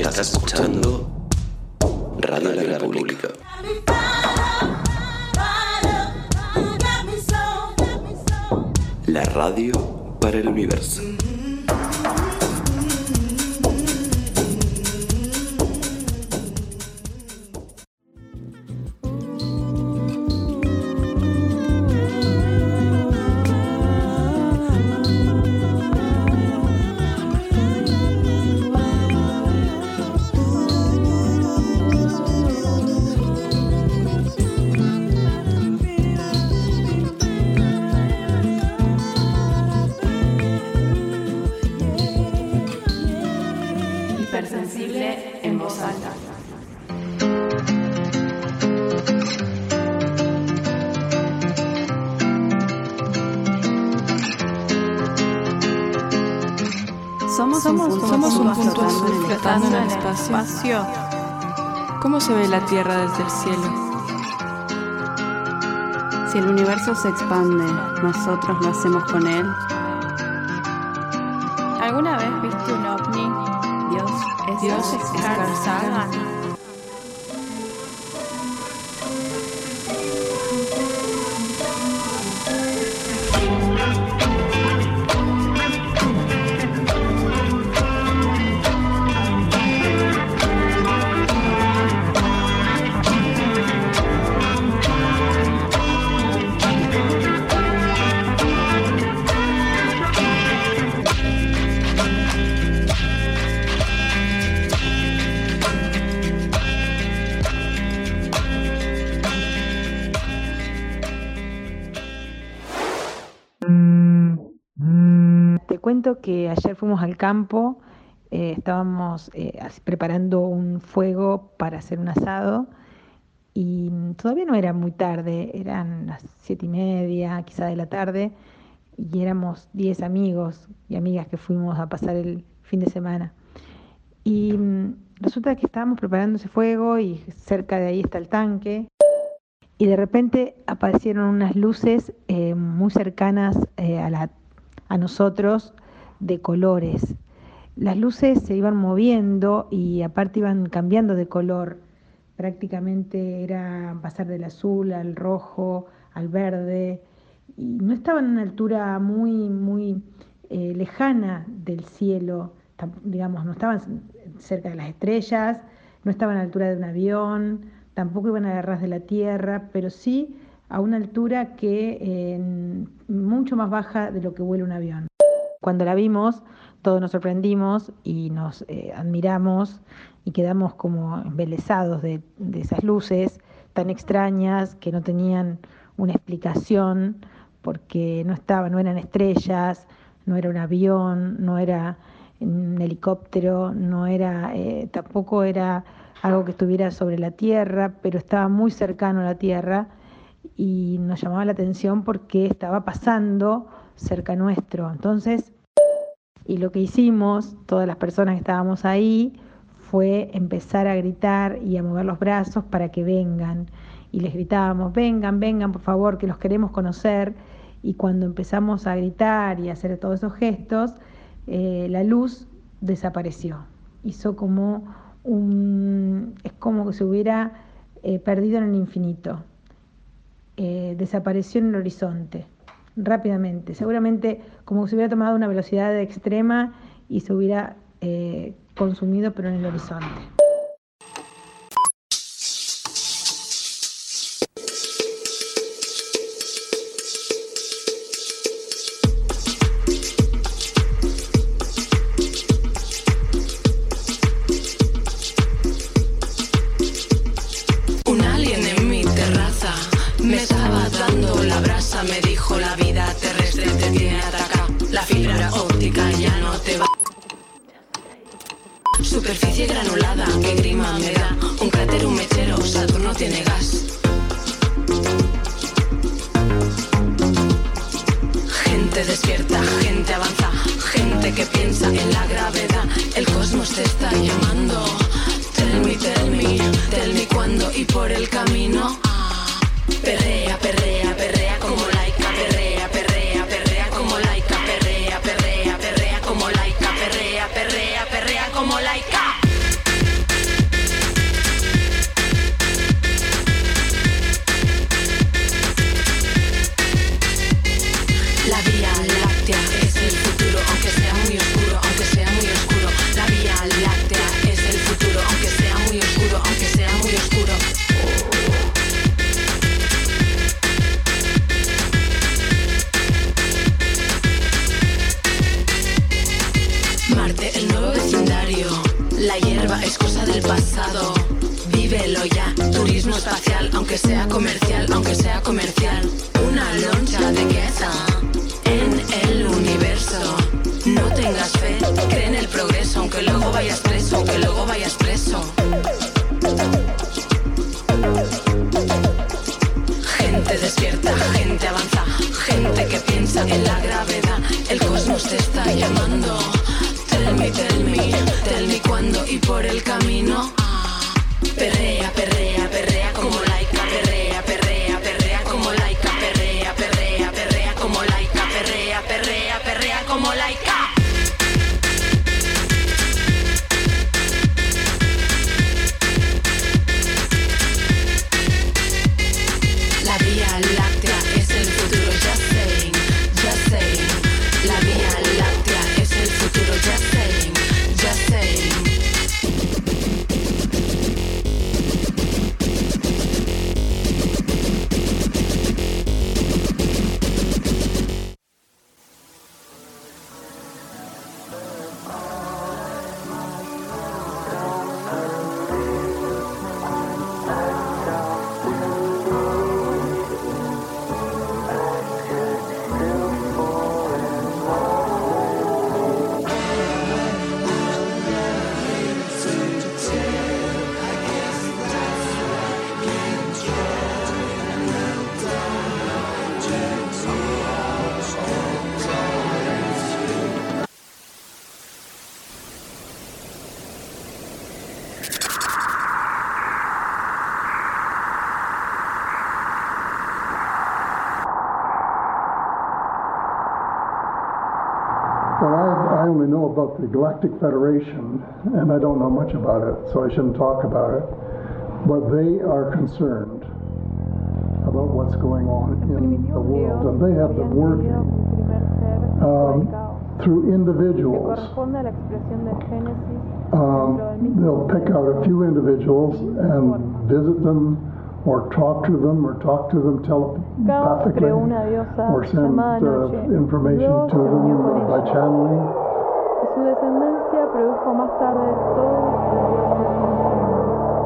Estás escuchando Radio La República. La radio para el universo. Se ve la Tierra desde el cielo? Si el universo se expande, nosotros lo hacemos con él. Que ayer fuimos al campo, eh, estábamos eh, preparando un fuego para hacer un asado y mm, todavía no era muy tarde, eran las siete y media, quizá de la tarde, y éramos diez amigos y amigas que fuimos a pasar el fin de semana. Y mm, resulta que estábamos preparando ese fuego y cerca de ahí está el tanque. Y de repente aparecieron unas luces eh, muy cercanas a a nosotros de colores. Las luces se iban moviendo y aparte iban cambiando de color. Prácticamente era pasar del azul al rojo, al verde, y no estaban a una altura muy, muy eh, lejana del cielo, digamos, no estaban cerca de las estrellas, no estaban a la altura de un avión, tampoco iban a la ras de la tierra, pero sí a una altura que eh, mucho más baja de lo que vuela un avión. Cuando la vimos, todos nos sorprendimos y nos eh, admiramos y quedamos como embelesados de, de esas luces tan extrañas que no tenían una explicación porque no estaban, no eran estrellas, no era un avión, no era un helicóptero, no era, eh, tampoco era algo que estuviera sobre la Tierra, pero estaba muy cercano a la Tierra y nos llamaba la atención porque estaba pasando cerca nuestro. Entonces, y lo que hicimos, todas las personas que estábamos ahí, fue empezar a gritar y a mover los brazos para que vengan. Y les gritábamos, vengan, vengan, por favor, que los queremos conocer. Y cuando empezamos a gritar y a hacer todos esos gestos, eh, la luz desapareció. Hizo como un... es como que se hubiera eh, perdido en el infinito eh, desapareció en el horizonte rápidamente, seguramente como si hubiera tomado una velocidad extrema y se hubiera eh, consumido pero en el horizonte. Only know about the Galactic Federation, and I don't know much about it, so I shouldn't talk about it. But they are concerned about what's going on in the world, and they have been working um, through individuals. corresponde a la expresión del Génesis Um, they'll pick out a few individuals and visit them, or talk to them, or talk to them telepathically, or send uh, information to them by channeling. Y su descendencia produjo más tarde todos los dioses.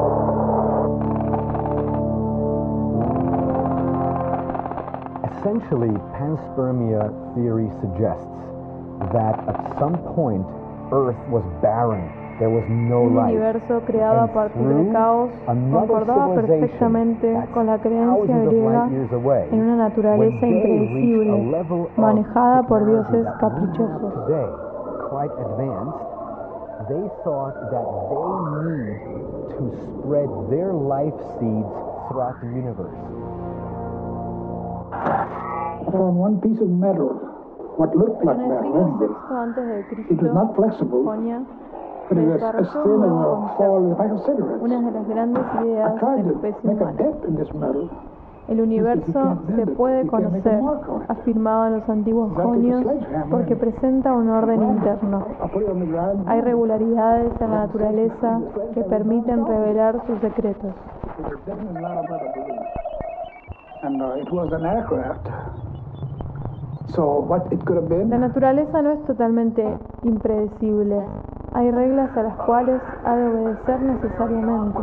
Essentially, panspermia theory suggests that at some point Earth was barren. There was no Un life. universo creado a partir del caos concordaba perfectamente con la creencia griega en una naturaleza impredecible, manejada por dioses caprichosos. Today, quite advanced, they thought that they need to spread their life seeds throughout the universe. on one piece of metal, what looked like En metal, VI antes de it was not flexible, but it was desarrolló as thin as nuevo a fall of a concepto, pack of cigarettes. una de las grandes I tried to make a humana. dent in this metal. El universo se puede conocer, afirmaban los antiguos jonios, porque presenta un orden interno. Hay regularidades en la naturaleza que permiten revelar sus secretos. Uh, La naturaleza no es totalmente impredecible. Hay reglas a las cuales ha de obedecer necesariamente.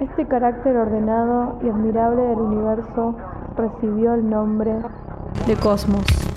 Este carácter ordenado y admirable del universo recibió el nombre de cosmos.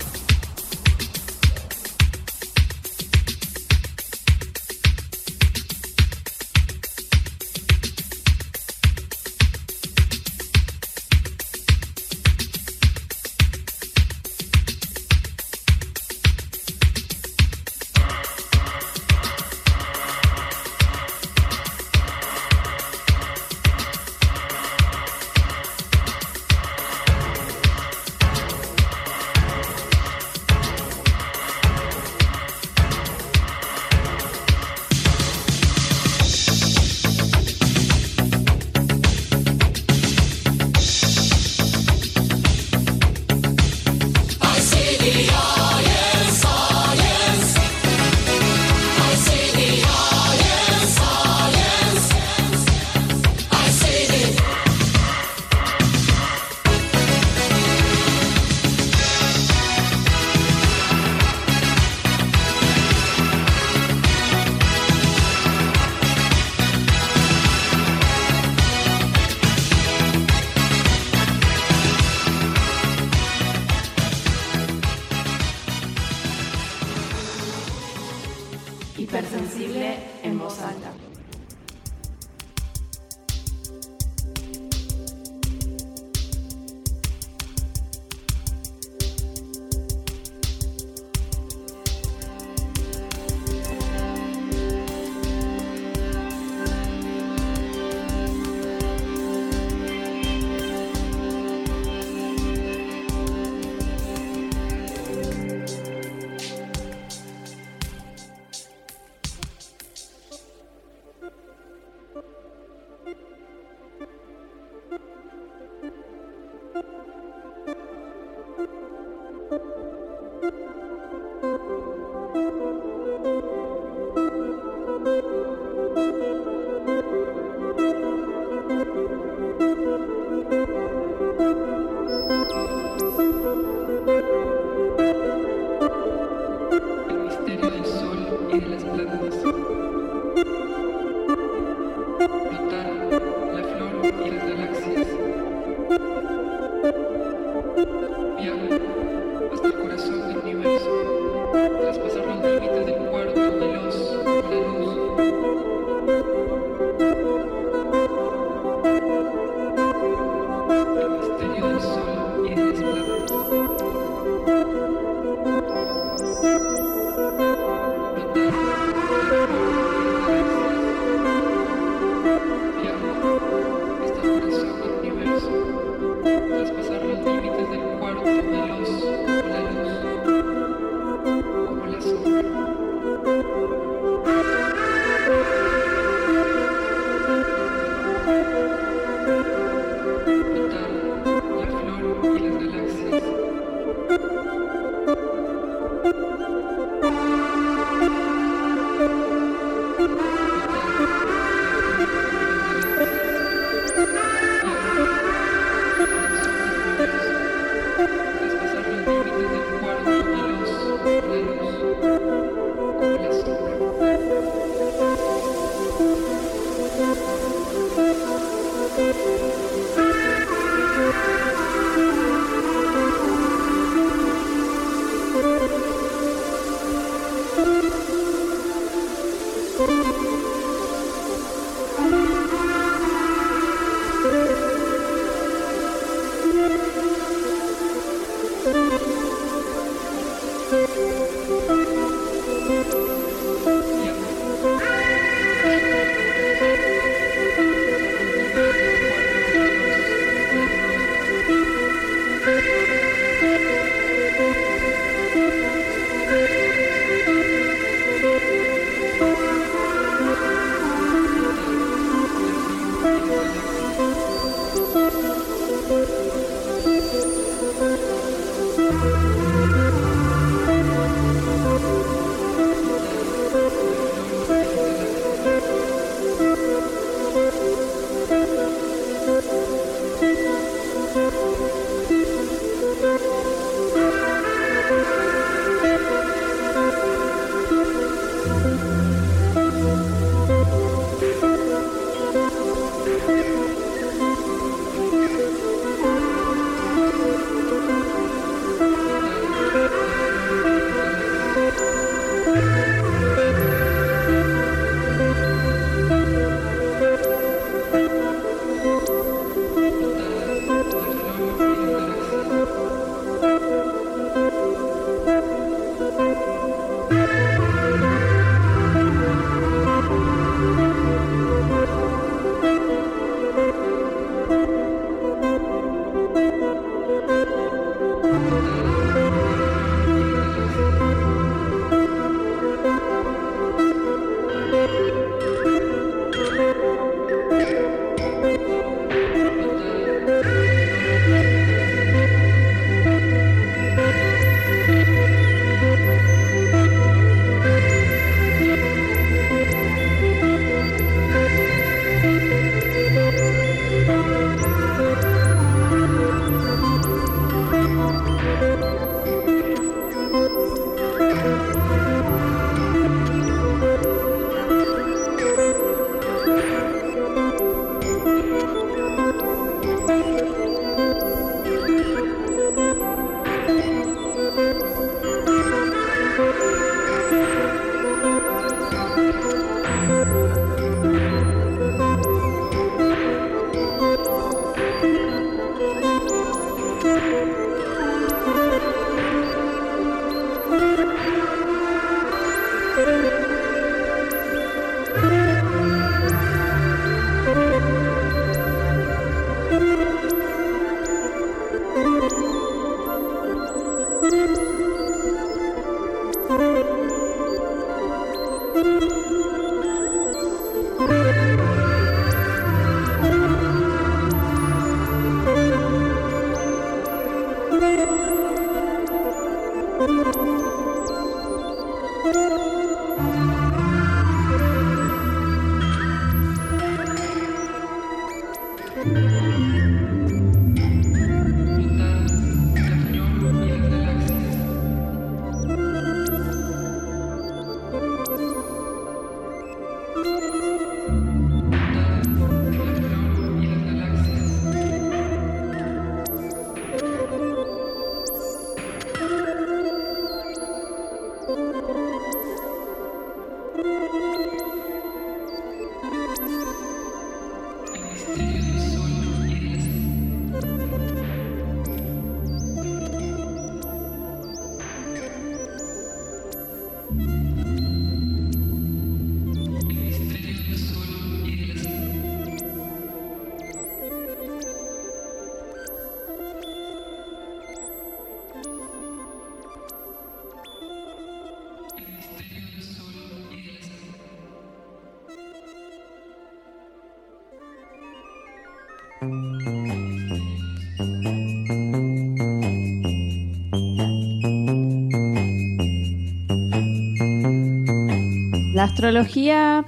La astrología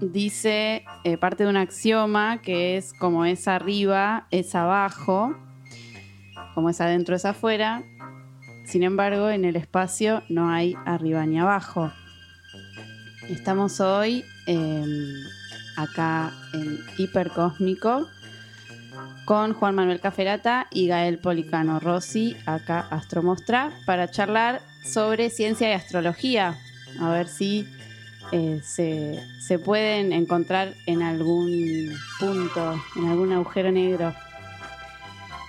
dice, eh, parte de un axioma que es como es arriba, es abajo, como es adentro, es afuera. Sin embargo, en el espacio no hay arriba ni abajo. Estamos hoy eh, acá en Hipercósmico con Juan Manuel Caferata y Gael Policano Rossi, acá Astromostra, para charlar sobre ciencia y astrología. A ver si eh, se, se pueden encontrar en algún punto, en algún agujero negro.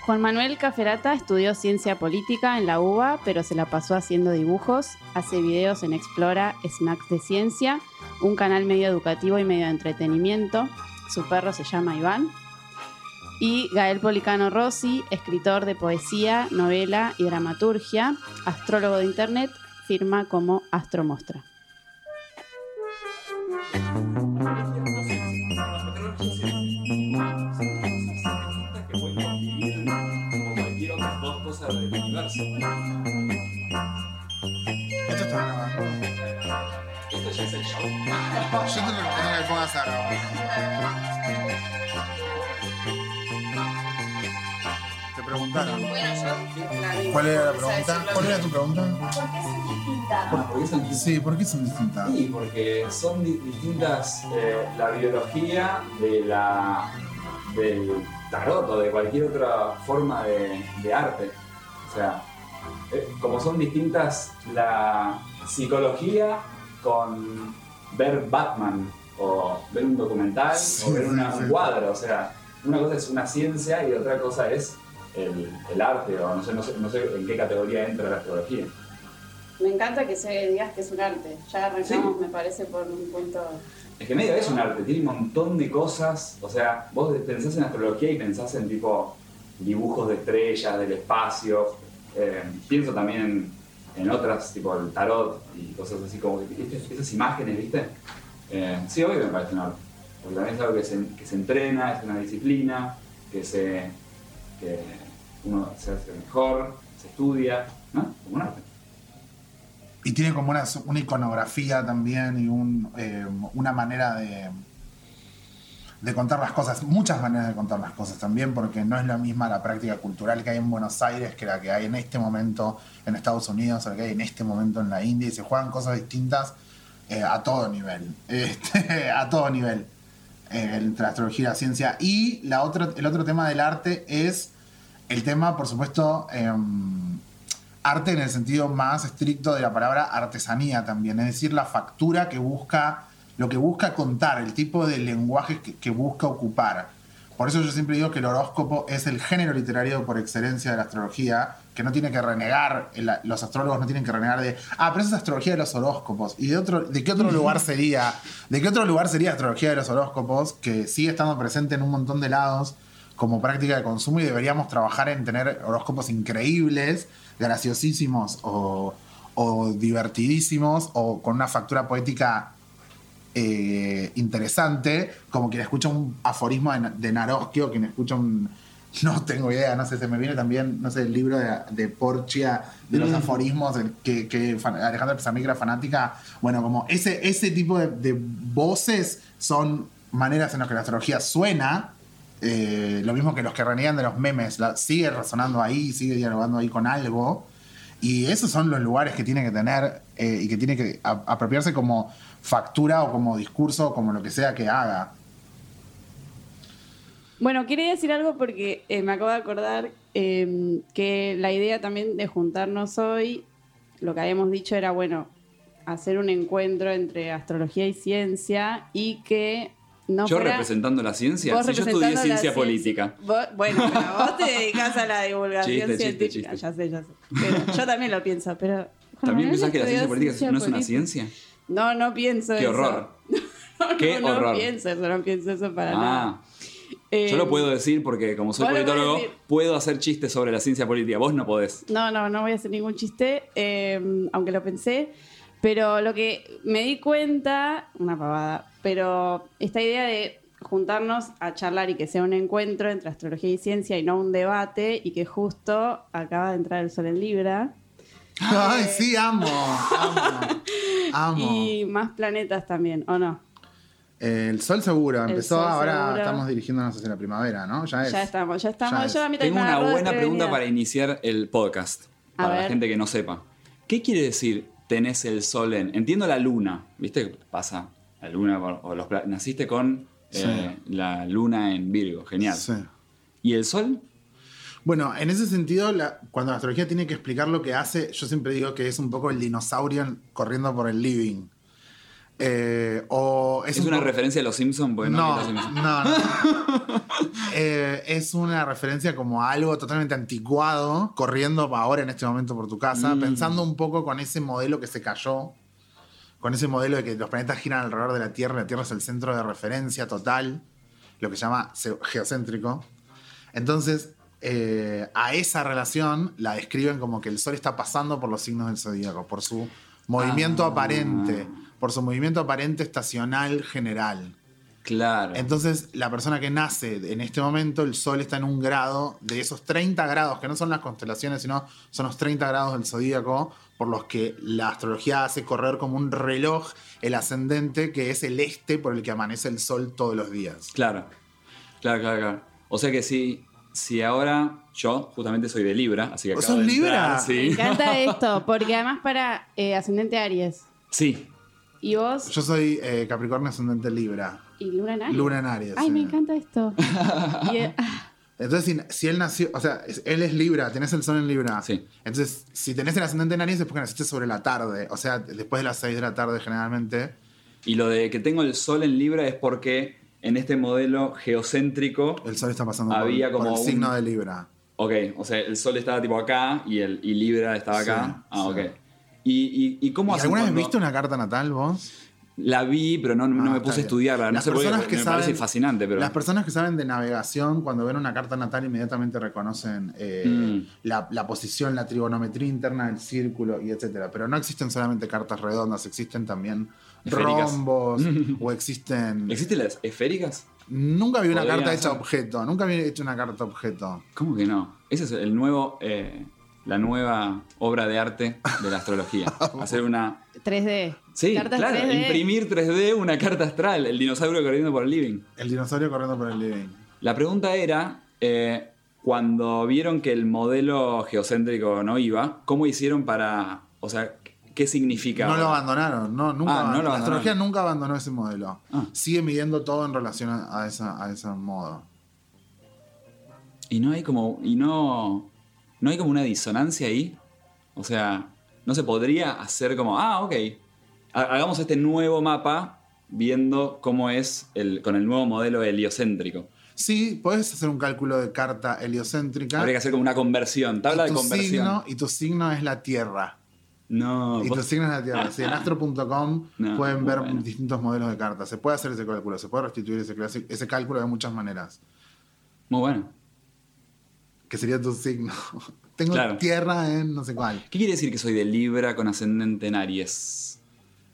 Juan Manuel Caferata estudió ciencia política en la UBA, pero se la pasó haciendo dibujos. Hace videos en Explora Snacks de Ciencia, un canal medio educativo y medio de entretenimiento. Su perro se llama Iván. Y Gael Policano Rossi, escritor de poesía, novela y dramaturgia, astrólogo de internet, firma como Astromostra. Esto está grabando. Esto ya es el show. Yo te recomiendo que pongas a grabar. ¿Cuál era la pregunta? ¿Cuál era tu pregunta? ¿por qué son distintas? Sí, ¿por qué son distintas? Sí, porque son di- distintas eh, la biología de la, del tarot o de cualquier otra forma de, de arte. O sea, eh, como son distintas la psicología con ver Batman o ver un documental Sí, o ver una- sí, un cuadro. O sea, una cosa es una ciencia y otra cosa es el, el arte o no sé, no, sé, no sé en qué categoría entra la astrología. Me encanta que se digas que es un arte. Ya arrancamos, me parece, por un punto. Es que medio es un arte, tiene un montón de cosas. O sea, vos pensás en astrología y pensás en tipo dibujos de estrellas, del espacio. Eh, pienso también en, en otras, tipo el tarot y cosas así como que, ¿viste? esas imágenes, ¿viste? Eh, sí, obvio me parece un arte. Porque también es algo que se, que se entrena, es una disciplina, que se. que uno se hace mejor, se estudia, ¿no? Como un arte. Y tiene como una, una iconografía también y un, eh, una manera de, de contar las cosas, muchas maneras de contar las cosas también, porque no es la misma la práctica cultural que hay en Buenos Aires que la que hay en este momento en Estados Unidos o la que hay en este momento en la India, y se juegan cosas distintas eh, a todo nivel, este, a todo nivel, eh, entre la astrología y la ciencia. Y la otra, el otro tema del arte es el tema, por supuesto, em, arte en el sentido más estricto de la palabra artesanía también, es decir, la factura que busca, lo que busca contar, el tipo de lenguaje que, busca ocupar. Por eso yo siempre digo que el horóscopo es el género literario por excelencia de la astrología, que no tiene que renegar, los astrólogos no tienen que renegar de, ah, pero esa es astrología de los horóscopos. ¿Y de, otro, de qué otro lugar sería? ¿De qué otro lugar sería astrología de los horóscopos? Que sigue estando presente en un montón de lados como práctica de consumo y deberíamos trabajar en tener horóscopos increíbles, graciosísimos o, o divertidísimos o con una factura poética eh, interesante, como quien escucha un aforismo de, de Naroskio, quien escucha un... No tengo idea, no sé, se me viene también, no sé, el libro de, de Porcia, de los Mm. aforismos, el que, que Alejandra era fanática. Bueno, como ese, ese tipo de, de voces son maneras en las que la astrología suena, eh, lo mismo que los que reniegan de los memes, sigue resonando ahí, sigue dialogando ahí con algo. Y esos son los lugares que tiene que tener eh, y que tiene que apropiarse como factura o como discurso o como lo que sea que haga. Bueno, quería decir algo porque eh, me acabo de acordar eh, que la idea también de juntarnos hoy, lo que habíamos dicho era, bueno, hacer un encuentro entre astrología y ciencia y que no Yo fuera... representando la ciencia. Si yo estudié ciencia ciencia. política. Vos- bueno, pero vos te dedicas a la divulgación Chiste, científica. chiste. Ya sé, ya sé. Pero yo también lo pienso, pero... ¿También pensás que la ciencia política no es una ciencia? No, no pienso Qué eso. horror. No, Qué no horror. pienso eso, no pienso eso para nada. Ah, yo lo Eh, puedo decir porque como soy politólogo, puedo hacer chistes sobre la ciencia política. Vos no podés. No, no, no voy a hacer ningún chiste, eh, aunque lo pensé. Pero lo que me di cuenta, una pavada, pero esta idea de juntarnos a charlar y que sea un encuentro entre astrología y ciencia y no un debate, y que justo acaba de entrar el sol en Libra. Ay, sí, amo. Amo. amo. Y más planetas también, ¿o no? Eh, el sol seguro. Empezó, sol ahora seguro. estamos dirigiéndonos hacia la primavera, ¿no? Ya es. Ya estamos, ya estamos. Ya es. Yo a mí también Tengo una buena pregunta desprevenida. para iniciar el podcast. A Para la ver. gente que no sepa. ¿Qué quiere decir tenés el sol en? Entiendo la luna. ¿Viste? Pasa la luna o los Naciste con eh, la luna en Virgo. Genial. Sí. ¿Y el sol? Bueno, en ese sentido, la- cuando la astrología tiene que explicar lo que hace, yo siempre digo que es un poco el dinosaurio en- corriendo por el living. Eh, o ¿Es, un una referencia a los Simpsons? Bueno, No, no, no. Eh, es una referencia como a algo totalmente anticuado, corriendo ahora en este momento por tu casa, Mm. pensando un poco con ese modelo que se cayó, con ese modelo de que los planetas giran alrededor de la Tierra, la Tierra es el centro de referencia total, lo que se llama geocéntrico. Entonces, eh, a esa relación la describen como que el Sol está pasando por los signos del zodíaco, por su movimiento Ah. aparente, por su movimiento aparente estacional general. Claro. Entonces, la persona que nace en este momento, el Sol está en un grado de esos 30 grados, que no son las constelaciones, sino son los 30 grados del zodíaco, por los que la astrología hace correr como un reloj el ascendente, que es el este por el que amanece el Sol todos los días. Claro. Claro, claro, claro. O sea que si, si ahora yo justamente soy de Libra, así que ¿Vos acabo sos de entrar, Libra? Sí. Me encanta esto, porque además para eh, ascendente Aries. Sí. ¿Y vos? Yo soy eh, Capricornio ascendente Libra. ¿Y Luna en Aries? Luna en Aries. Ay, sí. me encanta esto. Y, eh, ah, Entonces, si, si él nació, o sea, él es Libra, tenés el sol en Libra. Sí. Entonces, si tenés el ascendente en Aries es porque naciste sobre la tarde, o sea, después de las 6 de la tarde generalmente. Y lo de que tengo el sol en Libra es porque en este modelo geocéntrico. El sol está pasando por- Había por, como el un- signo de Libra. Ok, o sea, el sol estaba tipo acá y, el, y Libra estaba acá. Sí, ah, sí. ok. ¿Y, y, y cómo ¿Y hacen ¿Alguna vez cuando- viste una carta natal vos? La vi, pero no, no Ah, me está puse a estudiarla. No Las sé por qué, personas que me saben- parece fascinante, pero. Las personas que saben de navegación, cuando ven una carta natal, inmediatamente reconocen eh, Mm. la, la posición, la trigonometría interna del círculo y etcétera. Pero no existen solamente cartas redondas, existen también Esféricas. rombos o existen. ¿Existen las esféricas? Nunca vi una Podrían carta hecha ser. objeto. Nunca vi hecho una carta objeto. ¿Cómo que no? Ese es el nuevo. eh, la nueva obra de arte de la astrología. Hacer una. 3D. Sí, Cartas claro, 3D. imprimir 3D una carta astral, el dinosaurio corriendo por el living. El dinosaurio corriendo por el living. La pregunta era, eh, cuando vieron que el modelo geocéntrico no iba, ¿cómo hicieron para, o sea, qué significa? No lo abandonaron, no, nunca. Ah, no lo la abandonaron. astrología nunca abandonó ese modelo. Ah. Sigue midiendo todo en relación a, a esa, a ese modo. Y no hay como, y no, no hay como una disonancia ahí. O sea, no se podría hacer como, ah, ok, ha- hagamos este nuevo mapa viendo cómo es el, con el nuevo modelo heliocéntrico. Sí, puedes hacer un cálculo de carta heliocéntrica. Habría que hacer como una conversión, tabla de conversión. signo, y tu signo es la Tierra. No, Y tu signo es la Tierra. Sí, en astro.com No, pueden ver bueno. distintos modelos de cartas. Se puede hacer ese cálculo, se puede restituir ese, ese cálculo de muchas maneras. muy bueno. Que sería tu signo. Tengo Claro. Tierra en no sé cuál. ¿Qué quiere decir que soy de Libra con ascendente en Aries?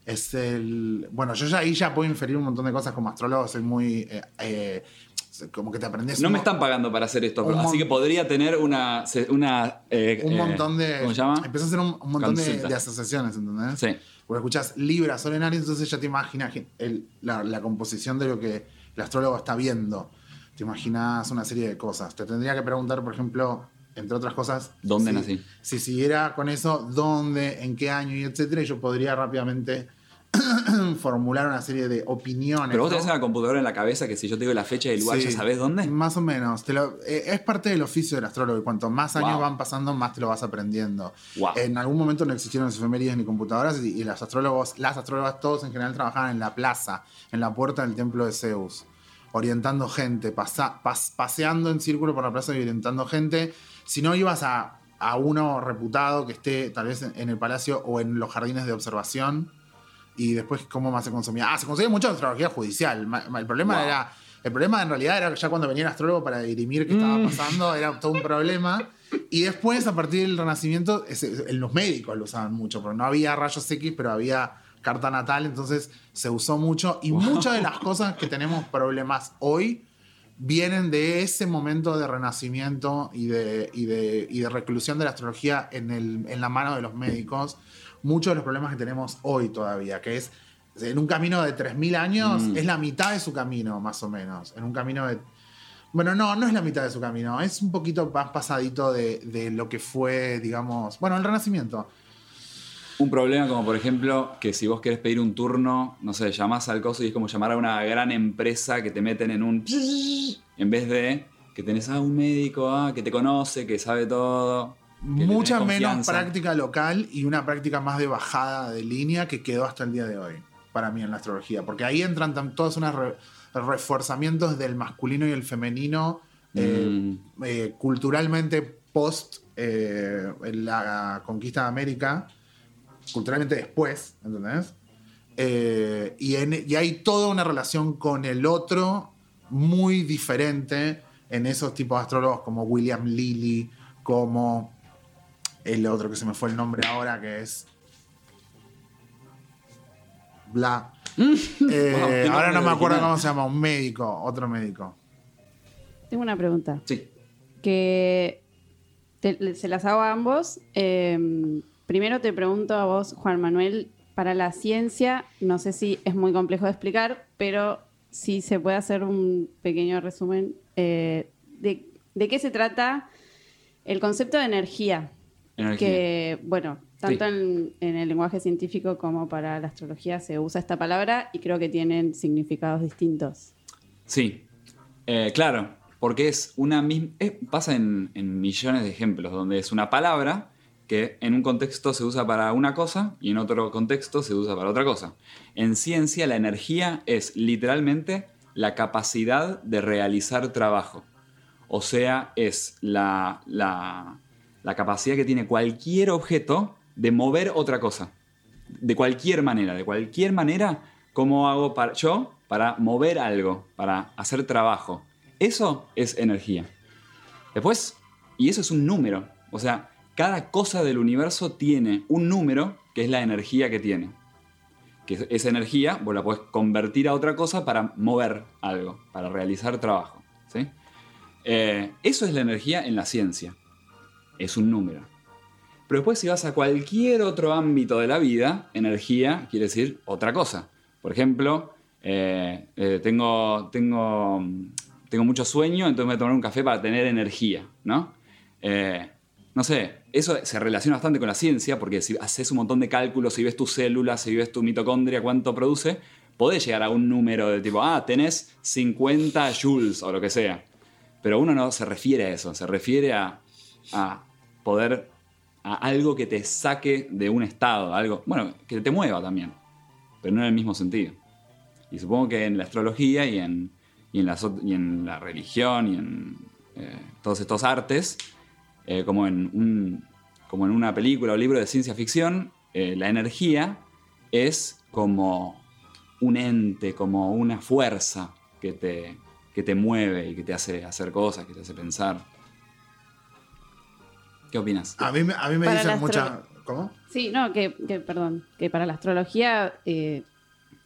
Es el. Bueno, yo ya ahí ya puedo inferir un montón de cosas como astrólogo, soy muy. eh, eh, como que te aprendes No un me están pagando para hacer esto, así que podría tener una. eh, un montón de. ¿Cómo se llama? Empieza a hacer un, un montón de, asociaciones, ¿entendés? Sí. Porque escuchas Libra, Sol en Aries, entonces ya te imaginas el- la, la composición de lo que el astrólogo está viendo. Te imaginas una serie de cosas. Te tendría que preguntar, por ejemplo, entre otras cosas. ¿Dónde si- nací? Si siguiera con eso, dónde, en qué año y etcétera, y yo podría rápidamente formular una serie de opiniones. Pero vos ¿no? tenés una computadora en la cabeza que si yo te digo la fecha y el lugar, Sí, ¿ya sabés dónde? Más o menos. Te lo- eh, es parte del oficio del astrólogo y cuanto más años Wow. van pasando, más te lo vas aprendiendo. Wow. En algún momento no existieron efemérides ni computadoras y, y los astrólogos, las astrólogas todos en general trabajaban en la plaza, en la puerta del templo de Zeus, orientando gente, pasa- pas- paseando en círculo por la plaza y orientando gente. Si no ibas a, a uno reputado que esté tal vez en, en el palacio o en los jardines de observación, y después cómo más se consumía. Ah, se consumía mucha astrología judicial. El problema Wow. era. El problema en realidad era que ya cuando venía el astrólogo para dirimir qué estaba pasando, era todo un problema. Y después, a partir del Renacimiento, los médicos lo usaban mucho, porque no había rayos X, pero había carta natal, entonces se usó mucho. Y muchas de las cosas que tenemos problemas hoy vienen de ese momento de renacimiento y de, y de, y de reclusión de la astrología en, el, en la mano de los médicos. Muchos de los problemas que tenemos hoy todavía, que es en un camino de 3.000 años, Mm. es la mitad de su camino, más o menos. En un camino de... Bueno, no, no es la mitad de su camino, es un poquito más pasadito de, de lo que fue, digamos, bueno, el renacimiento. Un problema como por ejemplo que si vos querés pedir un turno, no sé, llamás al coso y es como llamar a una gran empresa que te meten en un... En vez de que tenés a un médico ah, que te conoce, que sabe todo. que Mucha menos práctica local y una práctica más de bajada de línea que quedó hasta el día de hoy, para mí en la astrología. Porque ahí entran todos unos re- refuerzamientos del masculino y el femenino eh, Mm. eh, culturalmente post eh, la conquista de América, culturalmente después, ¿entendés? Eh, y, en- y hay toda una relación con el otro muy diferente en esos tipos de astrólogos como William Lilly, como el otro que se me fue el nombre ahora, que es. Bla. Eh, ahora no me acuerdo original. cómo se llama, un médico, otro médico. Tengo una pregunta. Sí. Que te- se las hago a ambos. Eh, primero te pregunto a vos, Juan Manuel, para la ciencia, no sé si es muy complejo de explicar, pero si se puede hacer un pequeño resumen eh, de, de qué se trata el concepto de energía. Energía. Que, bueno, tanto Sí. en, en el lenguaje científico como para la astrología se usa esta palabra y creo que tienen significados distintos. Sí, Eh, claro, porque es una misma... pasa en, en millones de ejemplos, donde es una palabra que en un contexto se usa para una cosa y en otro contexto se usa para otra cosa. En ciencia la energía es literalmente la capacidad de realizar trabajo. O sea, es la, la, capacidad que tiene cualquier objeto de mover otra cosa. De cualquier manera, de cualquier manera, ¿cómo hago para, yo para mover algo, para hacer trabajo? Eso es energía. Después, y eso es un número. O sea, cada cosa del universo tiene un número que es la energía que tiene. Que esa energía vos la podés convertir a otra cosa para mover algo, para realizar trabajo. ¿sí? Eh, eso es la energía en la ciencia. Es un número. Pero después si vas a cualquier otro ámbito de la vida, energía quiere decir otra cosa. Por ejemplo, eh, eh, tengo, tengo, tengo mucho sueño, entonces me voy a tomar un café para tener energía, ¿no? No sé, eso se relaciona bastante con la ciencia, porque si haces un montón de cálculos, si ves tus células, si ves tu mitocondria, cuánto produce, podés llegar a un número de tipo, ah, tenés 50 joules o lo que sea. Pero uno no se refiere a eso, se refiere a, a poder, a algo que te saque de un estado, algo, bueno, que te mueva también, pero no en el mismo sentido. Y supongo que en la astrología y en, y en, ot- y en la religión y en eh, todos estos artes, eh, como, en un, como en una película o libro de ciencia ficción, eh, la energía es como un ente, como una fuerza que te, que te mueve y que te hace hacer cosas, que te hace pensar. ¿Qué opinas? A mí, me- a mí me Para dicen astro- ¿Cómo? Sí, no, que, que, perdón, que para la astrología eh,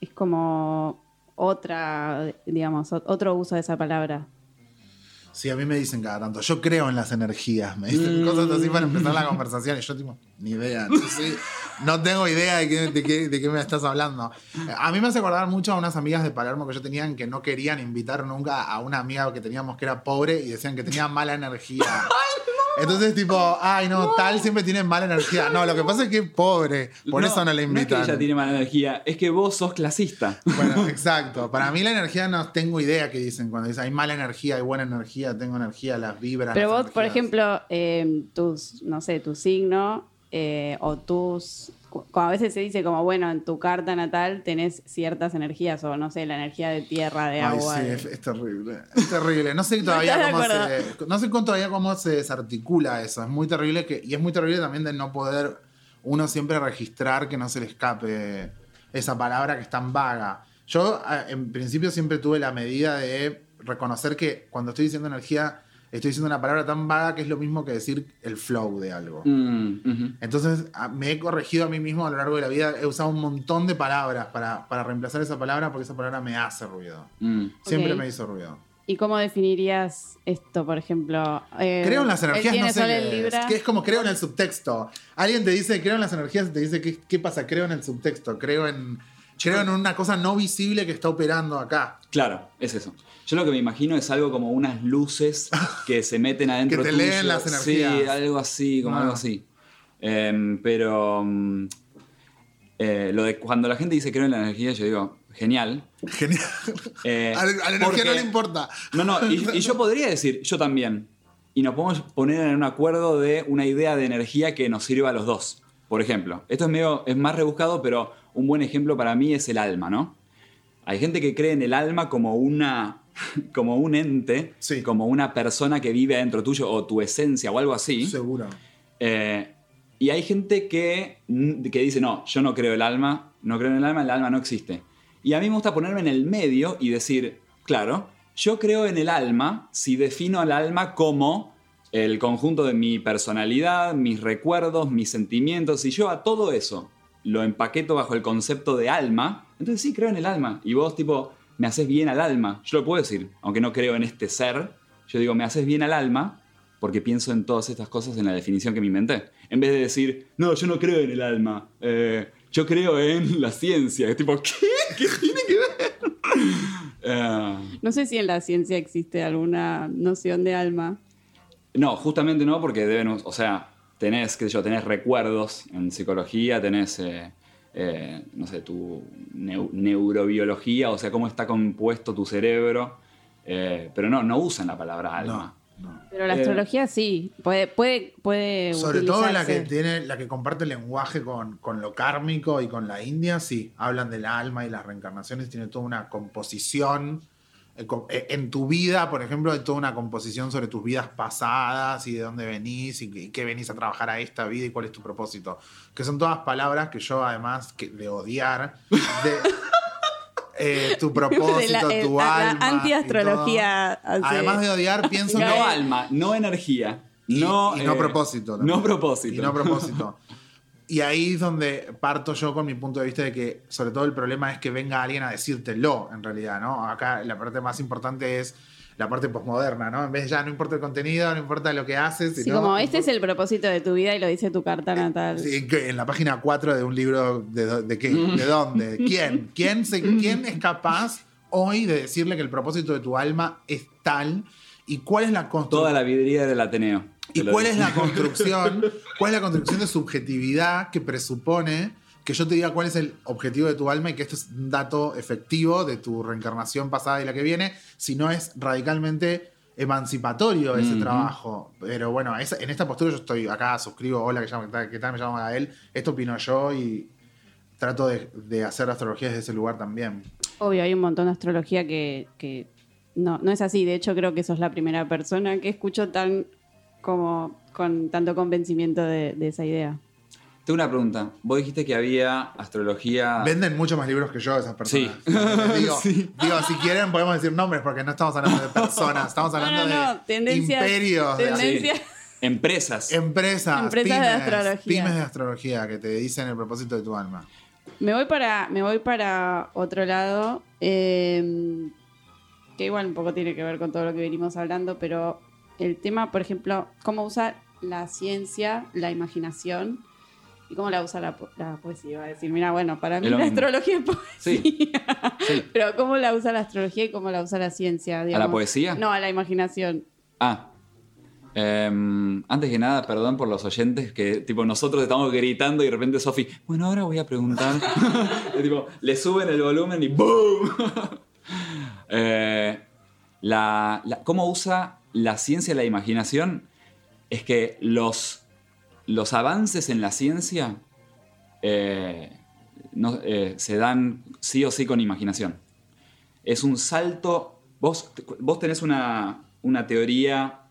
es como otra, digamos, ot- otro uso de esa palabra. Sí, a mí me dicen cada tanto, yo creo en las energías, me dicen Mm. cosas así para empezar la conversación y yo tipo, ni idea, no, sé, no tengo idea de qué, de, qué, de qué me estás hablando. A mí me hace acordar mucho a unas amigas de Palermo que yo tenía que no querían invitar nunca a una amiga que teníamos que era pobre y decían que tenía mala energía. Entonces tipo, ay no, tal siempre tiene mala energía. No, lo que pasa es que es pobre, por eso no la No es invitan. que ella tiene mala energía, es que vos sos clasista. Bueno, exacto. Para mí la energía no tengo idea qué dicen. Cuando dicen hay mala energía, hay buena energía, tengo energía, las vibras. Pero las vos, por ejemplo, eh, tus, no sé, tu signo eh, o tus... Como a veces se dice como, bueno, en tu carta natal tenés ciertas energías o no sé, la energía de tierra, de Ay, agua. sí, de- es, es terrible. Es terrible. No sé todavía cómo se. No sé todavía cómo se desarticula eso. Es muy terrible que. Y es muy terrible también de no poder uno siempre registrar que no se le escape esa palabra que es tan vaga. Yo, a- en principio, siempre tuve la medida de reconocer que cuando estoy diciendo energía, estoy diciendo una palabra tan vaga que es lo mismo que decir el flow de algo. Mm. Entonces a- me he corregido a mí mismo a lo largo de la vida. He usado un montón de palabras para, para reemplazar esa palabra porque esa palabra me hace ruido. Mm. Siempre me hizo ruido. ¿Y cómo definirías esto, por ejemplo? Eh, Creo en las energías, no sé qué es. Libra. Que es como creo en el subtexto. Alguien te dice creo en las energías y te dice ¿qué, qué pasa? Creo en el subtexto. Creo en, creo en una cosa no visible que está operando acá. Claro, es eso. Yo lo que me imagino es algo como unas luces que se meten adentro Que te tuyo. leen las energías. Sí, algo así, como Ah. algo así. Em, pero mm, eh, lo de cuando la gente dice creo en la energía, yo digo, genial. Genial. Eh, A la, a la energía porque- no le importa. No, no, y, y yo podría decir, yo también. Y nos podemos poner en un acuerdo de una idea de energía que nos sirva a los dos. Por ejemplo, esto es, medio, es más rebuscado, pero un buen ejemplo para mí es el alma, ¿no? Hay gente que cree en el alma como una como un ente, como una persona que vive adentro tuyo o tu esencia o algo así. Seguro. Eh, y hay gente que, que dice, no, yo no creo el alma, no creo en el alma, el alma no existe. Y a mí me gusta ponerme en el medio y decir, claro, yo creo en el alma si defino al alma como el conjunto de mi personalidad, mis recuerdos, mis sentimientos. Si yo a todo eso lo empaqueto bajo el concepto de alma, entonces sí creo en el alma. Y vos, tipo, me haces bien al alma. Yo lo puedo decir, aunque no creo en este ser. Yo digo, me haces bien al alma porque pienso en todas estas cosas en la definición que me inventé. En vez de decir, no, yo no creo en el alma, eh, yo creo en la ciencia. Es tipo, ¿qué? ¿Qué tiene que ver? Eh, No sé si en la ciencia existe alguna noción de alma. no, justamente no, porque deben, o sea, tenés, qué sé yo, tenés recuerdos en psicología, tenés, eh, eh, no sé, tu neu- neurobiología, o sea, cómo está compuesto tu cerebro, eh, pero no, no usan la palabra alma. Pero la Eh, astrología sí, puede, puede, puede Sobre todo la que tiene, la que comparte el lenguaje con, con lo kármico y con la India, sí, hablan del alma y las reencarnaciones, tiene toda una composición. Eh, eh, En tu vida, por ejemplo, hay toda una composición sobre tus vidas pasadas y de dónde venís y qué, y venís a trabajar a esta vida y cuál es tu propósito. Que son todas palabras que yo, además que de odiar, de eh, tu propósito, De la- tu la alma. y antiastrología Además de odiar, pienso no que alma, no energía. No, y no eh, propósito. también. No propósito. Y no propósito. Y ahí es donde parto yo con mi punto de vista de que, sobre todo, el problema es que venga alguien a decírtelo, en realidad, ¿no? Acá la parte más importante es la parte posmoderna, ¿no? En vez de ya no importa el contenido, no importa lo que haces, Sí, sino- como este es el propósito de tu vida y lo dice tu carta natal. Sí, ¿en la página 4 de un libro, ¿de, de qué? ¿De dónde? ¿Quién? ¿Quién, se- ¿Quién es capaz hoy de decirle que el propósito de tu alma es tal? ¿Y cuál es la construcción? Toda la vidriera del Ateneo. ¿Y cuál es la construcción? ¿Cuál es la construcción de subjetividad que presupone que yo te diga cuál es el objetivo de tu alma y que esto es un dato efectivo de tu reencarnación pasada y la que viene, si no es radicalmente emancipatorio ese trabajo. Pero bueno, en esta postura yo estoy acá, suscribo, hola, ¿qué llamo- qué tal? ¿Qué tal? Me llamo Gael. Esto opino yo y trato de, de hacer astrología desde ese lugar también. Obvio, hay un montón de astrología que, que no, no es así. De hecho, creo que sos la primera persona que escucho tan como con tanto convencimiento de, de esa idea. Tengo una pregunta. Vos dijiste que había astrología. Venden mucho más libros que yo esas personas. Sí. Digo, digo, si quieren podemos decir nombres porque no estamos hablando de personas, estamos hablando no, no, de tendencias- imperios. de- tendencias. Empresas. Empresas, Empresas de pymes, astrología. pymes de astrología que te dicen el propósito de tu alma. Me voy para, me voy para otro lado, eh, que igual un poco tiene que ver con todo lo que venimos hablando, pero el tema, por ejemplo, cómo usa la ciencia, la imaginación y cómo la usa la, po- la poesía. Va a decir, mira, bueno, para mí la astrología es poesía, Sí. sí. pero cómo la usa la astrología y cómo la usa la ciencia. digamos. poesía? No, a la imaginación. Ah. Em, antes que nada, perdón por los oyentes que, tipo, nosotros estamos gritando y de repente Sofi, bueno, ahora voy a preguntar. Y, tipo, le suben el volumen y ¡boom! Eh, la, la- ¿Cómo usa la ciencia la imaginación? Es que los, los avances en la ciencia eh, no- eh, se dan sí o sí con imaginación. Es un salto. Vos, vos tenés una, una teoría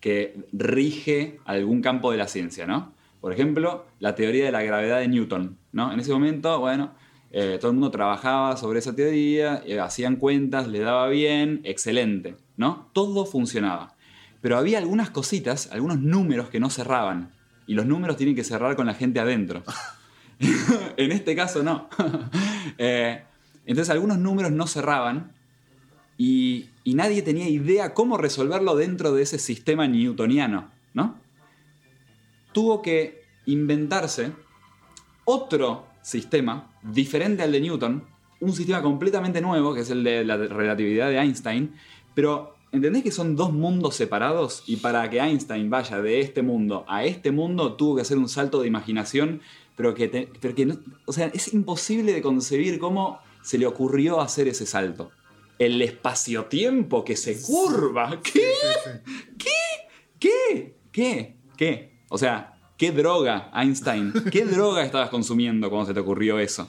que rige algún campo de la ciencia, ¿no? Por ejemplo, la teoría de la gravedad de Newton, ¿no? En ese momento, bueno, eh, todo el mundo trabajaba sobre esa teoría, hacían cuentas, le daba bien, excelente, ¿no? Todo funcionaba. Pero había algunas cositas, algunos números que no cerraban. Y los números tienen que cerrar con la gente adentro. en este caso no. Eh, entonces algunos números no cerraban y, y nadie tenía idea cómo resolverlo dentro de ese sistema newtoniano, ¿no? Tuvo que inventarse otro sistema diferente al de Newton, un sistema completamente nuevo, que es el de la relatividad de Einstein, pero ¿entendés que son dos mundos separados? Y para que Einstein vaya de este mundo a este mundo, tuvo que hacer un salto de imaginación, pero que, te- pero que no- o sea, es imposible de concebir cómo se le ocurrió hacer ese salto. El espacio-tiempo que se curva. ¿Qué? ¿Qué? ¿Qué? ¿Qué? O sea, ¿qué droga, Einstein? ¿Qué droga estabas consumiendo cuando se te ocurrió eso?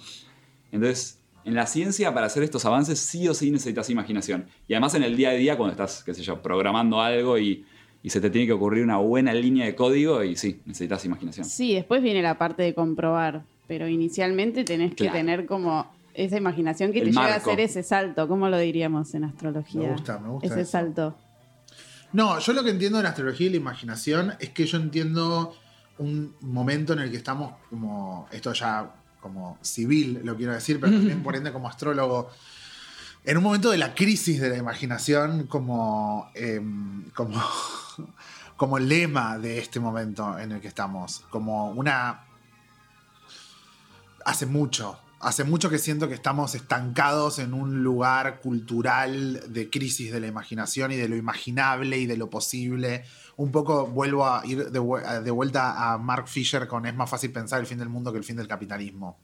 Entonces, en la ciencia, para hacer estos avances, sí o sí necesitas imaginación. Y además en el día a día, cuando estás, qué sé yo, programando algo y, y se te tiene que ocurrir una buena línea de código, y sí, necesitas imaginación. Sí, después viene la parte de comprobar, pero inicialmente tenés que tener como esa imaginación que El te llega a marco. hacer ese salto, ¿cómo lo diríamos en astrología? Me gusta, me gusta Ese eso. salto. No, yo lo que entiendo de la astrología y la imaginación es que yo entiendo un momento en el que estamos como, esto ya como civil, lo quiero decir, pero también por ende como astrólogo, en un momento de la crisis de la imaginación como, em, como, como lema de este momento en el que estamos, como una... Hace mucho, hace mucho que siento que estamos estancados en un lugar cultural de crisis de la imaginación y de lo imaginable y de lo posible. Un poco vuelvo a ir de, vue- de vuelta a Mark Fisher con Es más fácil pensar el fin del mundo que el fin del capitalismo.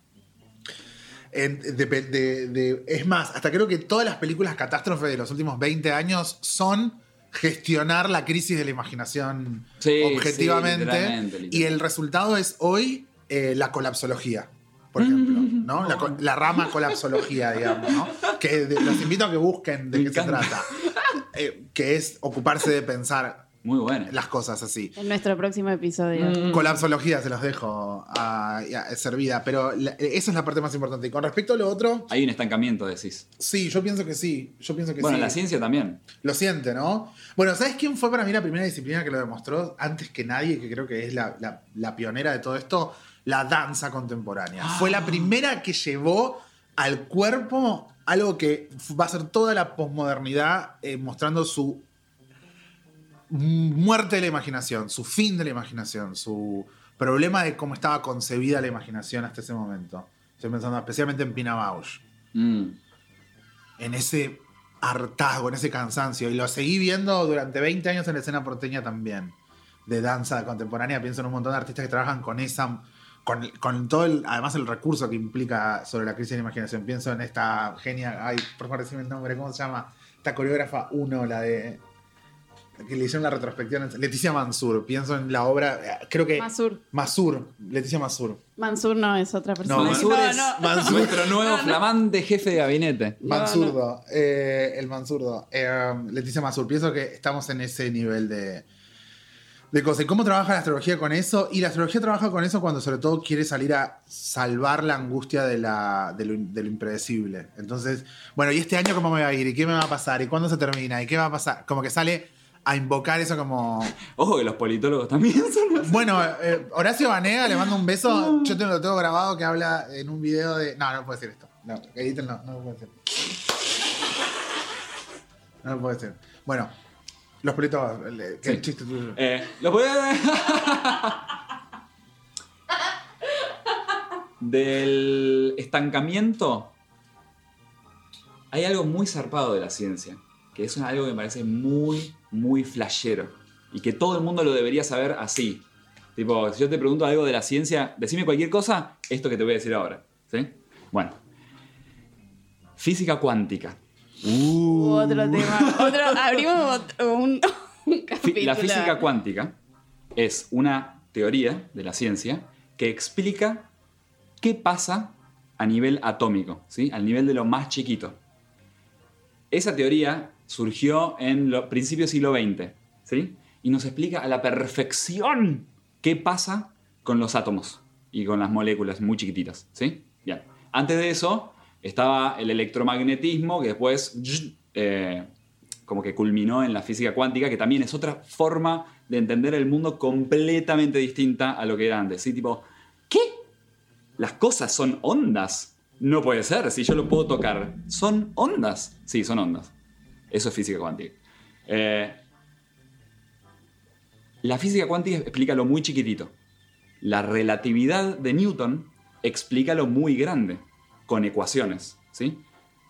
En- de- de- de- es más, hasta creo que todas las películas catástrofes de los últimos 20 años son gestionar la crisis de la imaginación Sí, objetivamente. sí, literalmente, literalmente. y el resultado es hoy eh, la colapsología, por ejemplo, ¿no? La, rama colapsología, digamos, ¿no? Que de- los invito a que busquen de Me qué encanta. se trata. Eh, que es ocuparse de pensar Muy bueno. las cosas así. En nuestro próximo episodio. Mm. Colapsología se los dejo a, a- servida, pero la- esa es la parte más importante. Y con respecto a lo otro, Hay un estancamiento, decís. sí, yo pienso que sí. Yo pienso que Bueno, sí. la ciencia también. Lo siente, ¿no? Bueno, ¿sabes quién fue para mí la primera disciplina que lo demostró antes que nadie, que creo que es la, la- la pionera de todo esto? La danza contemporánea. Fue la primera que llevó al cuerpo algo que va a ser toda la posmodernidad eh, mostrando su muerte de la imaginación, su fin de la imaginación, su problema de cómo estaba concebida la imaginación hasta ese momento. Estoy pensando especialmente en Pina Bausch Mm. en ese hartazgo, en ese cansancio. Y lo seguí viendo durante 20 años en la escena porteña también, de danza contemporánea. Pienso en un montón de artistas que trabajan con esa. Con, con todo el, además el recurso que implica sobre la crisis de la imaginación. Pienso en esta genia, ay, por favor decime el nombre, ¿cómo se llama? Esta coreógrafa 1, la de. Que le hicieron la retrospectiva. Leticia Mansur. Pienso en la obra, eh, creo que. Mansur. Masur, Leticia Masur. Mansur no es otra persona. No, Mansur es no. Mansur. nuestro nuevo flamante jefe de gabinete. Mansurdo, eh, el Mansurdo. Eh, Leticia Mansur, pienso que estamos en ese nivel de, de cosas. ¿Y cómo trabaja la astrología con eso? Y la astrología trabaja con eso cuando sobre todo quiere salir a salvar la angustia de, la, de, lo, de lo impredecible. Entonces, bueno, ¿y este año cómo me va a ir? ¿Y qué me va a pasar? ¿Y cuándo se termina? ¿Y qué va a pasar? Como que sale a invocar eso como. Ojo que los politólogos también son así. Bueno, eh, Horacio Banega, le mando un beso. Yo te lo tengo grabado que habla en un video de. No, no puedo decir esto. No, edítenlo, no, no lo puedo decir. No lo puedo decir. Bueno, los politólogos. el chiste tuyo. Eh, lo puede- Del estancamiento hay algo muy zarpado de la ciencia, que es algo que me parece muy, muy flashero y que todo el mundo lo debería saber así. Tipo, si yo te pregunto algo de la ciencia, decime cualquier cosa, esto que te voy a decir ahora. ¿Sí? Bueno. Física cuántica. Uh. Otro tema. Otro, abrimos otro- un, capítulo. La física cuántica es una teoría de la ciencia que explica qué pasa a nivel atómico, ¿sí? al nivel de lo más chiquito. Esa teoría surgió en los principios siglo XX ¿sí? y nos explica a la perfección qué pasa con los átomos y con las moléculas muy chiquititas. ¿sí? Bien. Antes de eso estaba el electromagnetismo que después eh, como que culminó en la física cuántica, que también es otra forma de entender el mundo completamente distinta a lo que era antes. ¿sí? Tipo, ¿qué? Las cosas son ondas. No puede ser, si yo lo puedo tocar. Son ondas. Sí, son ondas. Eso es física cuántica. Eh, la física cuántica explica lo muy chiquitito. La relatividad de Newton explica lo muy grande, con ecuaciones. ¿sí?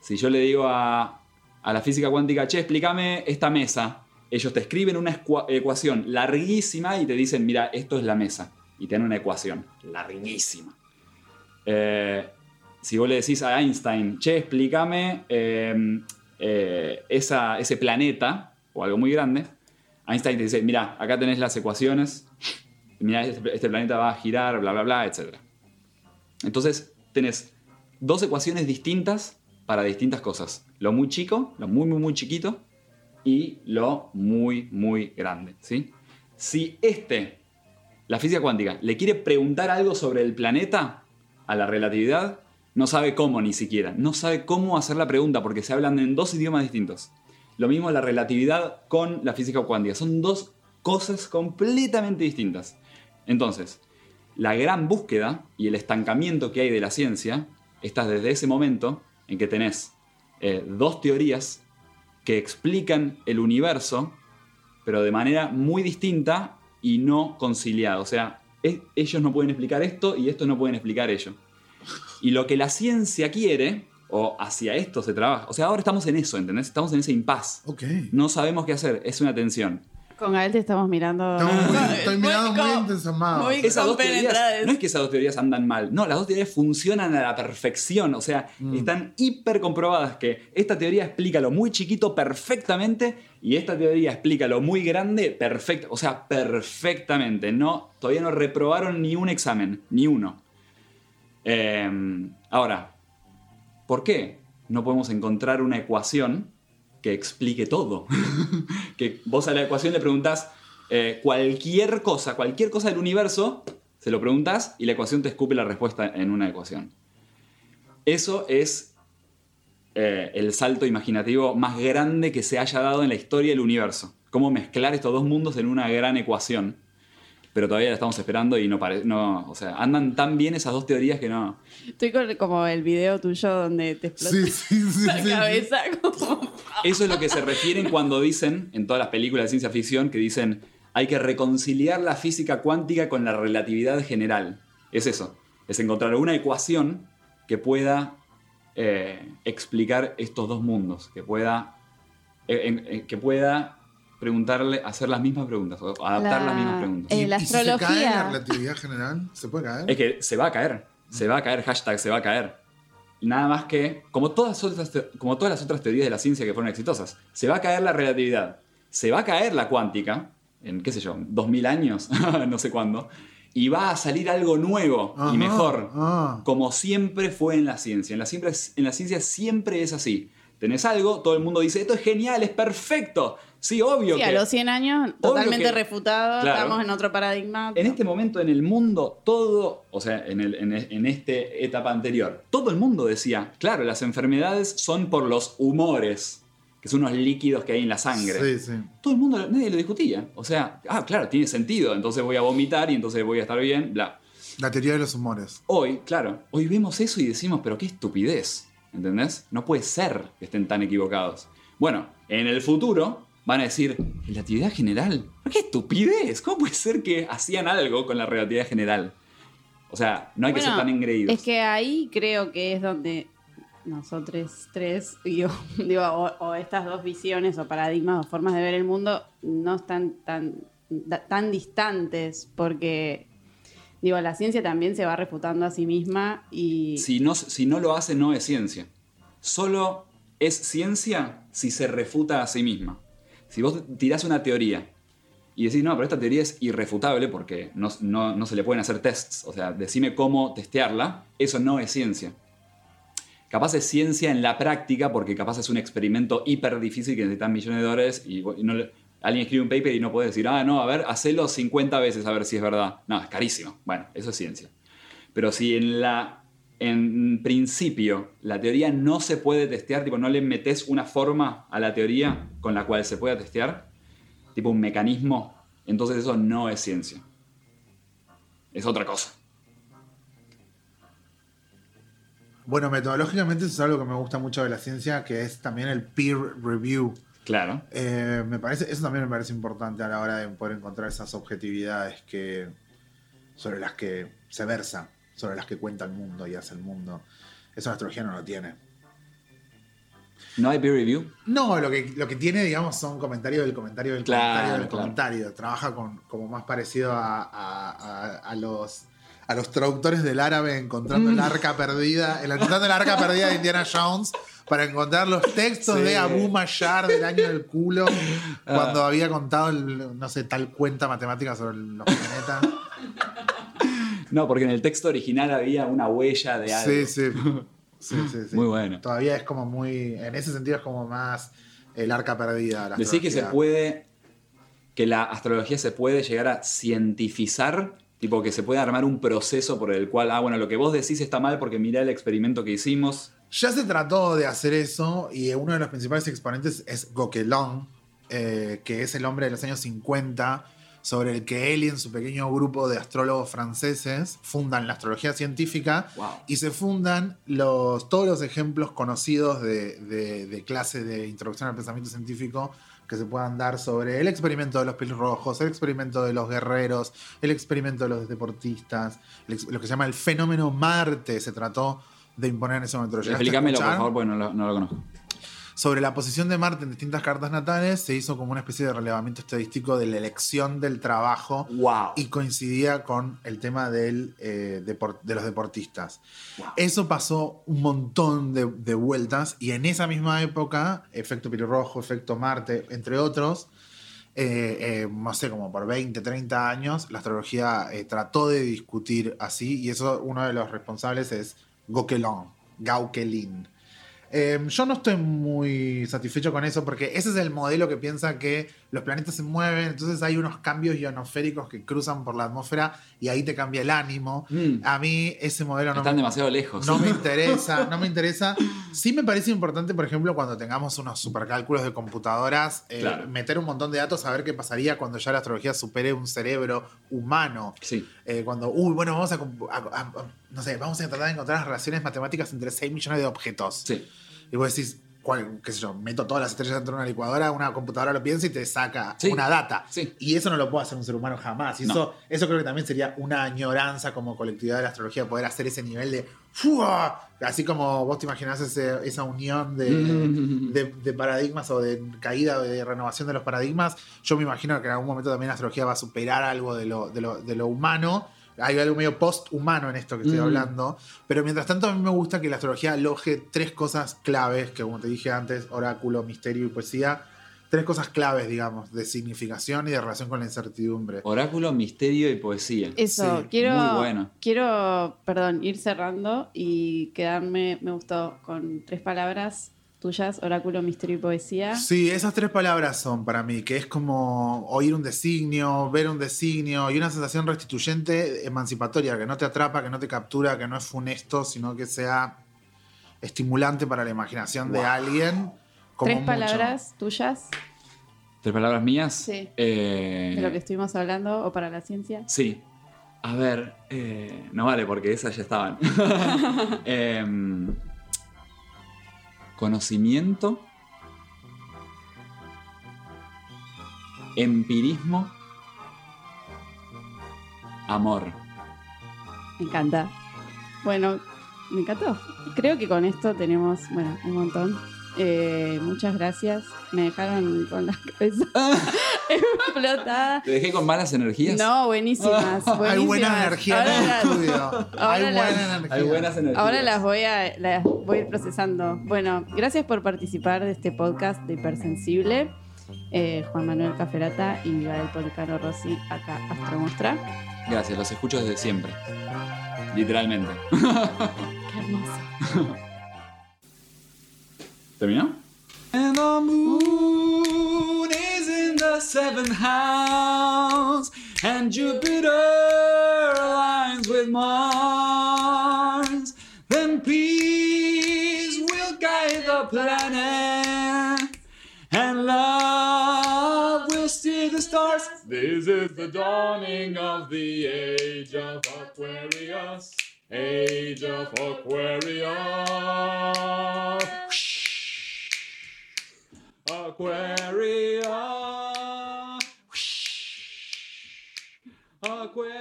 Si yo le digo a, a la física cuántica, che, explícame esta mesa, ellos te escriben una ecuación larguísima y te dicen, mira, esto es la mesa. Y te dan una ecuación larguísima. Eh, si vos le decís a Einstein, che, explícame eh, eh, ese planeta, o algo muy grande, Einstein te dice, mira, acá tenés las ecuaciones, mira, este, este planeta va a girar, bla, bla, bla, etc. Entonces, tenés dos ecuaciones distintas para distintas cosas. Lo muy chico, lo muy, muy, muy chiquito, y lo muy, muy grande, ¿sí? Si este, la física cuántica, le quiere preguntar algo sobre el planeta, a la relatividad, no sabe cómo ni siquiera. No sabe cómo hacer la pregunta porque se hablan en dos idiomas distintos. Lo mismo la relatividad con la física cuántica. Son dos cosas completamente distintas. Entonces, la gran búsqueda y el estancamiento que hay de la ciencia está desde ese momento en que tenés eh, dos teorías que explican el universo, pero de manera muy distinta y no conciliada. O sea, ellos no pueden explicar esto y estos no pueden explicar ello. Y lo que la ciencia quiere, o hacia esto se trabaja, o sea, ahora estamos en eso, ¿entendés? Estamos en ese impas. No sabemos qué hacer, es una tensión. Con Gael te estamos mirando. Estoy mirando muy entusiasmado. muy Esas dos teorías, compenetradas. no es que esas dos teorías andan mal, no, las dos teorías funcionan a la perfección, o sea, están hiper comprobadas que esta teoría explica lo muy chiquito perfectamente y esta teoría explica lo muy grande perfecto, o sea, perfectamente, no, todavía no reprobaron ni un examen, ni uno. Eh, ahora, ¿por qué no podemos encontrar una ecuación que explique todo? que vos a la ecuación le preguntás eh, cualquier cosa, cualquier cosa del universo, se lo preguntás y la ecuación te escupe la respuesta en una ecuación. Eso es eh, el salto imaginativo más grande que se haya dado en la historia del universo. Cómo mezclar estos dos mundos en una gran ecuación. Pero todavía la estamos esperando y no parece. No, o sea, andan tan bien esas dos teorías que no. Estoy con como el video tuyo donde te explota Sí, sí, sí, la sí, cabeza. Como... Eso es lo que se refieren cuando dicen, en todas las películas de ciencia ficción, que dicen hay que reconciliar la física cuántica con la relatividad general. Es eso. Es encontrar una ecuación que pueda eh, explicar estos dos mundos. Que pueda. eh, en- que pueda preguntarle, hacer las mismas preguntas, o adaptar La- las mismas preguntas. eh, la ¿Y si se cae astrología. la relatividad general? ¿Se puede caer? Es que se va a caer. Se va a caer, hashtag se va a caer. Nada más que, como todas, otras como todas las otras teorías de la ciencia que fueron exitosas, se va a caer la relatividad. Se va a caer la cuántica, en qué sé yo, 2000 años, no sé cuándo, y va a salir algo nuevo Ajá, y mejor. ah. Como siempre fue en la ciencia. En la, siempre, en la ciencia siempre es así. Tenés algo, todo el mundo dice, esto es genial, es perfecto. Sí, obvio Sí, que... a los 100 años, totalmente que- refutado. Claro. Estamos en otro paradigma. En este momento en el mundo, todo, o sea, en, el, en, en esta etapa anterior, todo el mundo decía, claro, las enfermedades son por los humores. que son unos líquidos que hay en la sangre. Sí, sí. Todo el mundo, nadie lo discutía. O sea, ah, claro, tiene sentido, entonces voy a vomitar y entonces voy a estar bien, bla. La teoría de los humores. Hoy, claro, hoy vemos eso y decimos, pero qué estupidez, ¿entendés? No puede ser que estén tan equivocados. Bueno, en el futuro van a decir, relatividad general, ¿pero qué estupidez? ¿Cómo puede ser que hacían algo con la relatividad general? O sea, no hay que ser tan engreídos. Es que ahí creo que es donde nosotros tres, digo, digo, o, o estas dos visiones o paradigmas o formas de ver el mundo no están tan, tan distantes porque, digo, la ciencia también se va refutando a sí misma y... Si no, si no lo hace, no es ciencia. Solo es ciencia si se refuta a sí misma. Si vos tirás una teoría y decís, no, pero esta teoría es irrefutable porque no, no- no se le pueden hacer tests, o sea, decime cómo testearla, eso no es ciencia. Capaz es ciencia en la práctica porque capaz es un experimento hiper difícil que necesitan millones de dólares y, no le- alguien escribe un paper y no puede decir, ah, no, a ver, hacelo 50 veces a ver si es verdad. No, es carísimo. Bueno, eso es ciencia. Pero si en la en principio la teoría no se puede testear, tipo no le metes una forma a la teoría con la cual se pueda testear, tipo un mecanismo, entonces eso no es ciencia. Es otra cosa. Bueno, metodológicamente eso es algo que me gusta mucho de la ciencia, que es también el peer review. Claro. Eh, me parece, eso también me parece importante a la hora de poder encontrar esas objetividades que, sobre las que se versa, sobre las que cuenta el mundo y hace el mundo. Eso la astrología no lo tiene. ¿No hay peer review? No, lo que, lo que tiene, digamos, son comentarios del comentario del Claro, comentario del claro. comentario. Trabaja con, como más parecido a, a- a- a los, a los traductores del árabe encontrando Mm. el arca perdida, el, encontrando el arca perdida de Indiana Jones para encontrar los textos Sí. de Abu Mashar del año del culo Ah. cuando había contado, el, no sé, tal cuenta matemática sobre los planetas. No, porque en el texto original había una huella de algo. Sí, sí. Sí, sí, sí. Muy bueno. Todavía es como muy. En ese sentido es como más el arca perdida. la Decir que se puede, que la astrología se puede llegar a cientificar, tipo que se puede armar un proceso por el cual, ah, bueno, lo que vos decís está mal porque mirá el experimento que hicimos. Ya se trató de hacer eso y uno de los principales exponentes es Goquelon, eh, que es el hombre de los años 50, sobre el que él y en su pequeño grupo de astrólogos franceses fundan la astrología científica y se fundan los, todos los ejemplos conocidos de, de, de clase de introducción al pensamiento científico que se puedan dar sobre el experimento de los pelirrojos, el experimento de los guerreros, el experimento de los deportistas, el lo que se llama el fenómeno Marte se trató de imponer en ese momento. ¿Lo llegaste a Explícamelo, por favor, porque no lo, no lo conozco. Sobre la posición de Marte en distintas cartas natales se hizo como una especie de relevamiento estadístico de la elección del trabajo y coincidía con el tema del, eh, de los deportistas. Eso pasó un montón de, de vueltas y en esa misma época, efecto pelirrojo, efecto Marte, entre otros, eh, eh, no sé, como por 20, 30 años, la astrología trató de discutir así y eso uno de los responsables es Gauquelin, Gauquelin. Eh, yo no estoy muy satisfecho con eso porque ese es el modelo que piensa que los planetas se mueven, entonces hay unos cambios ionosféricos que cruzan por la atmósfera y ahí te cambia el ánimo. A mí ese modelo no Mm. Están me, demasiado lejos. no me interesa, no me interesa. Sí me parece importante, por ejemplo, cuando tengamos unos supercálculos de computadoras, eh, Claro. meter un montón de datos a ver qué pasaría cuando ya la astrología supere un cerebro humano. Sí. Eh, cuando, uy, bueno, vamos a- a- no sé, vamos a tratar de encontrar las relaciones matemáticas entre 6 millones de objetos. Sí. Y vos decís, ¿cuál, qué sé yo, meto todas las estrellas dentro de una licuadora, una computadora lo piensa y te saca Sí. una data. Sí. Y eso no lo puede hacer un ser humano jamás. Y No. eso, eso creo que también sería una añoranza como colectividad de la astrología, poder hacer ese nivel de ¡fua! Así como vos te imaginás ese- esa unión de, Mm. de, de paradigmas o de caída o de renovación de los paradigmas, yo me imagino que en algún momento también la astrología va a superar algo de lo, de lo, de lo humano. Hay algo medio post-humano en esto que estoy Mm. hablando. Pero mientras tanto, a mí me gusta que la astrología aloje tres cosas claves, que como te dije antes, oráculo, misterio y poesía. Tres cosas claves, digamos, de significación y de relación con la incertidumbre. Oráculo, misterio y poesía. Eso, Sí, quiero, muy bueno. quiero, perdón, ir cerrando y quedarme, me gustó, con tres palabras tuyas, oráculo, misterio y poesía. Sí, esas tres palabras son para mí, que es como oír un designio, ver un designio y una sensación restituyente, emancipatoria, que no te atrapa, que no te captura, que no es funesto, sino que sea estimulante para la imaginación de alguien como Tres mucho. palabras tuyas ¿Tres palabras mías? Sí. Eh, de lo que estuvimos hablando o para la ciencia. Sí. A ver, eh, no vale porque esas ya estaban. Em, conocimiento. Empirismo. Amor. Me encanta. Bueno, me encantó. Creo que con esto tenemos, bueno, un montón. Eh, muchas gracias. Me dejaron con la cabeza explotada. ¿Te dejé con malas energías? No, buenísimas. buenísimas. Hay buena energía en el las- estudio. ahora Hay las- buena energía. Hay buenas energías. Ahora las voy a las voy a ir procesando. Bueno, gracias por participar de este podcast de Hipersensible. Eh, Juan Manuel Caferata y Gael Policano Rossi acá Astro Mostra. Gracias, los escucho desde siempre. Literalmente. Qué hermoso. ¿Terminó? And the moon is in the seventh house, and Jupiter aligns with Mars. Then peace will guide the planet, and love will steer the stars. This is the dawning of the age of Aquarius. Age of Aquarius. Aquarius.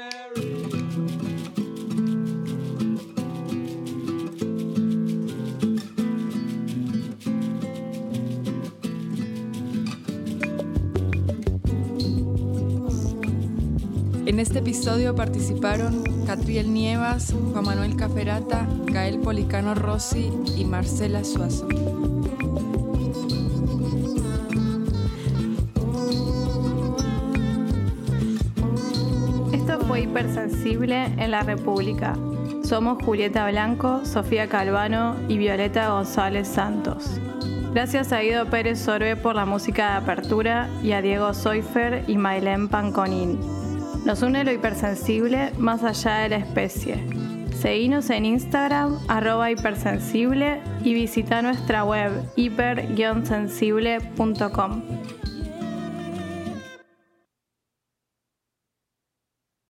En este episodio participaron Catriel Nievas, Juan Manuel Caferata, Gael Policano Rossi y Marcela Suazo. Fue Hipersensible en la República. Somos Julieta Blanco, Sofía Calvano y Violeta González Santos. Gracias a Guido Pérez Sorbe por la música de apertura y a Diego Soifer y Mailén Panconín. Nos une lo hipersensible más allá de la especie. Seguinos en Instagram, arroba hipersensible y visita nuestra web hiper-sensible.com.